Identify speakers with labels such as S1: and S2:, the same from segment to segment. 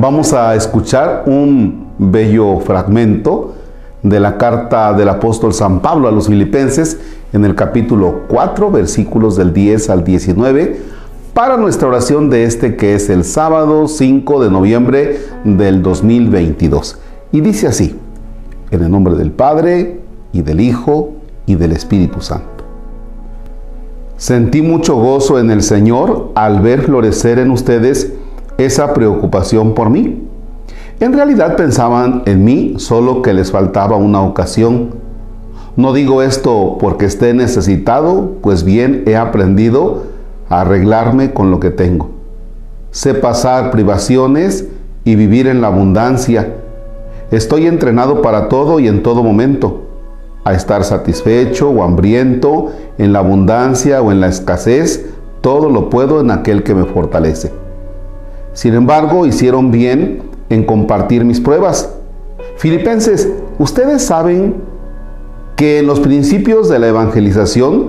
S1: Vamos a escuchar un bello fragmento de la carta del apóstol San Pablo a los filipenses en el capítulo 4, versículos del 10 al 19, para nuestra oración de este que es el sábado 5 de noviembre del 2022. Y dice así, en el nombre del Padre y del Hijo y del Espíritu Santo. Sentí mucho gozo en el Señor al ver florecer en ustedes esa preocupación por mí. En realidad pensaban en mí solo que les faltaba una ocasión. No digo esto porque esté necesitado, pues bien he aprendido a arreglarme con lo que tengo. Sé pasar privaciones y vivir en la abundancia. Estoy entrenado para todo y en todo momento, a estar satisfecho o hambriento, en la abundancia o en la escasez, todo lo puedo en aquel que me fortalece. Sin embargo, hicieron bien en compartir mis pruebas. Filipenses, ustedes saben que en los principios de la evangelización,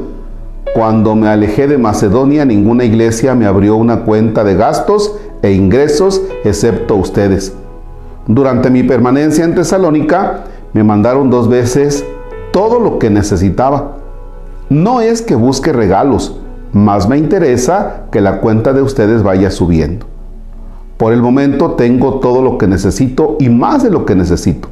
S1: cuando me alejé de Macedonia, ninguna iglesia me abrió una cuenta de gastos e ingresos excepto ustedes. Durante mi permanencia en Tesalónica, me mandaron dos veces todo lo que necesitaba. No es que busque regalos, más me interesa que la cuenta de ustedes vaya subiendo. Por el momento tengo todo lo que necesito y más de lo que necesito.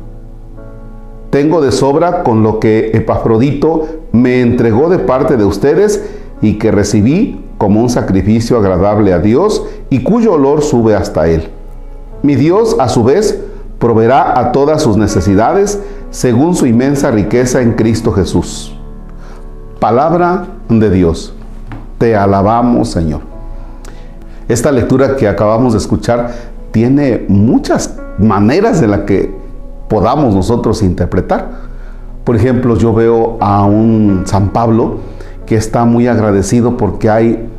S1: Tengo de sobra con lo que Epafrodito me entregó de parte de ustedes y que recibí como un sacrificio agradable a Dios y cuyo olor sube hasta Él. Mi Dios, a su vez, proveerá a todas sus necesidades según su inmensa riqueza en Cristo Jesús. Palabra de Dios. Te alabamos, Señor. Esta lectura que acabamos de escuchar tiene muchas maneras de la que podamos nosotros interpretar. Por ejemplo, yo veo a un San Pablo que está muy agradecido porque hay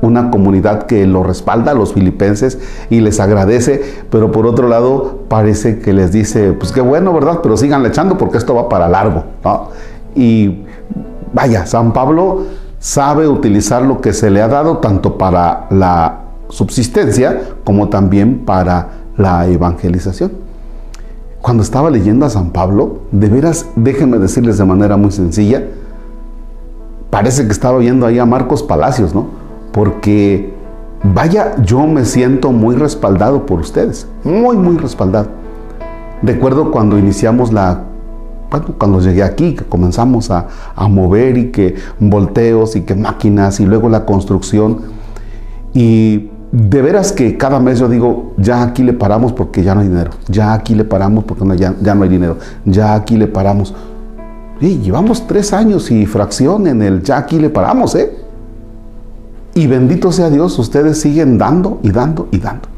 S1: una comunidad que lo respalda a los filipenses y les agradece, pero por otro lado parece que les dice, pues qué bueno, ¿verdad? Pero sigan echando porque esto va para largo, Y vaya, San Pablo sabe utilizar lo que se le ha dado tanto para la subsistencia como también para la evangelización. Cuando estaba leyendo a San Pablo, de veras, déjenme decirles de manera muy sencilla, parece que estaba viendo ahí a Marcos Palacios, ¿no? Porque, vaya, yo me siento muy respaldado por ustedes, muy, muy respaldado. Recuerdo cuando iniciamos la cuando llegué aquí, que comenzamos a, a, mover y que volteos y que máquinas y luego la construcción. Y de veras que cada mes yo digo, ya aquí le paramos porque ya no hay dinero, ya aquí le paramos porque ya, no hay dinero, ya aquí le paramos. Y llevamos tres años y fracción en el ya aquí le paramos, ¿eh? Y bendito sea Dios, ustedes siguen dando y dando y dando.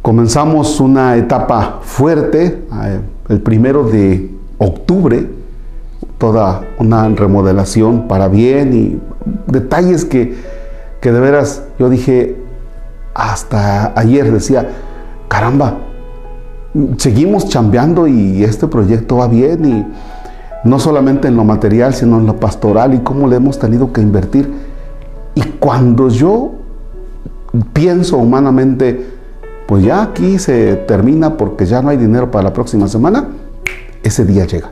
S1: Comenzamos una etapa fuerte, eh, el primero de octubre, toda una remodelación para bien y detalles que que de veras yo dije, hasta ayer decía, caramba, seguimos chambeando y este proyecto va bien y no solamente en lo material, sino en lo pastoral y cómo le hemos tenido que invertir. Y cuando yo pienso humanamente, pues ya aquí se termina porque ya no hay dinero para la próxima semana, ese día llega.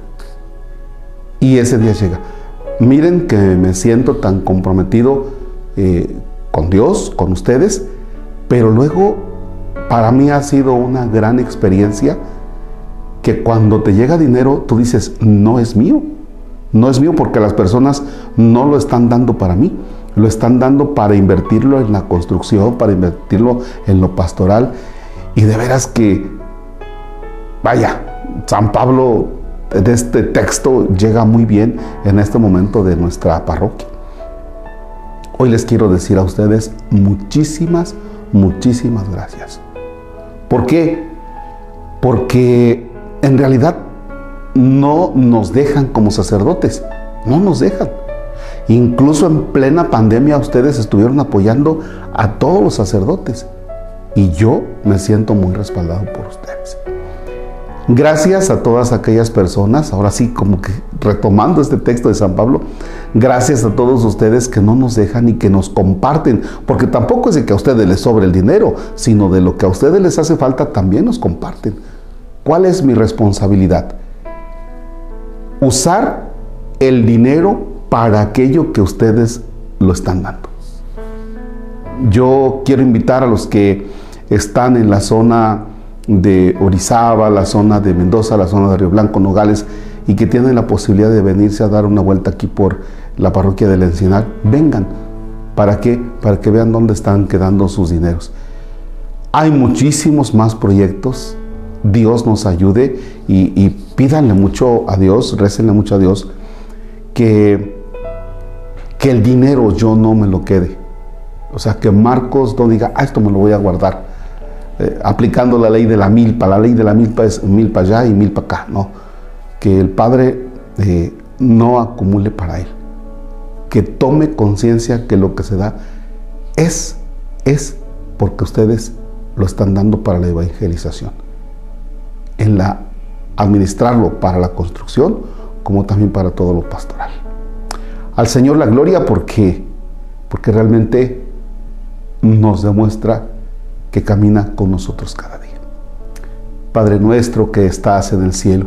S1: Y ese día llega. Miren que me siento tan comprometido eh, con Dios, con ustedes, pero luego para mí ha sido una gran experiencia que cuando te llega dinero tú dices, no es mío, no es mío porque las personas no lo están dando para mí, lo están dando para invertirlo en la construcción, para invertirlo en lo pastoral. Y de veras que, vaya, San Pablo de este texto llega muy bien en este momento de nuestra parroquia. Hoy les quiero decir a ustedes muchísimas, muchísimas gracias. ¿Por qué? Porque en realidad no nos dejan como sacerdotes, no nos dejan. Incluso en plena pandemia ustedes estuvieron apoyando a todos los sacerdotes y yo me siento muy respaldado por ustedes. Gracias a todas aquellas personas, ahora sí como que retomando este texto de San Pablo, Gracias a todos ustedes que no nos dejan y que nos comparten, porque tampoco es de que a ustedes les sobre el dinero, sino de lo que a ustedes les hace falta también nos comparten. ¿Cuál es mi responsabilidad? Usar el dinero para aquello que ustedes lo están dando. Yo quiero invitar a los que están en la zona de Orizaba, la zona de Mendoza, la zona de Río Blanco, Nogales, y que tienen la posibilidad de venirse a dar una vuelta aquí por la parroquia del Encinar, vengan. ¿Para qué? Para que vean dónde están quedando sus dineros. Hay muchísimos más proyectos. Dios nos ayude y, y pídanle mucho a Dios, récenle mucho a Dios, que, que el dinero yo no me lo quede. O sea, que Marcos no diga, ah, esto me lo voy a guardar. Eh, aplicando la ley de la milpa. La ley de la milpa es milpa allá y milpa acá. No. Que el Padre eh, no acumule para él. Que tome conciencia que lo que se da es, es porque ustedes lo están dando para la evangelización. En la administrarlo para la construcción, como también para todo lo pastoral. Al Señor la gloria porque, porque realmente nos demuestra que camina con nosotros cada día. Padre nuestro que estás en el cielo,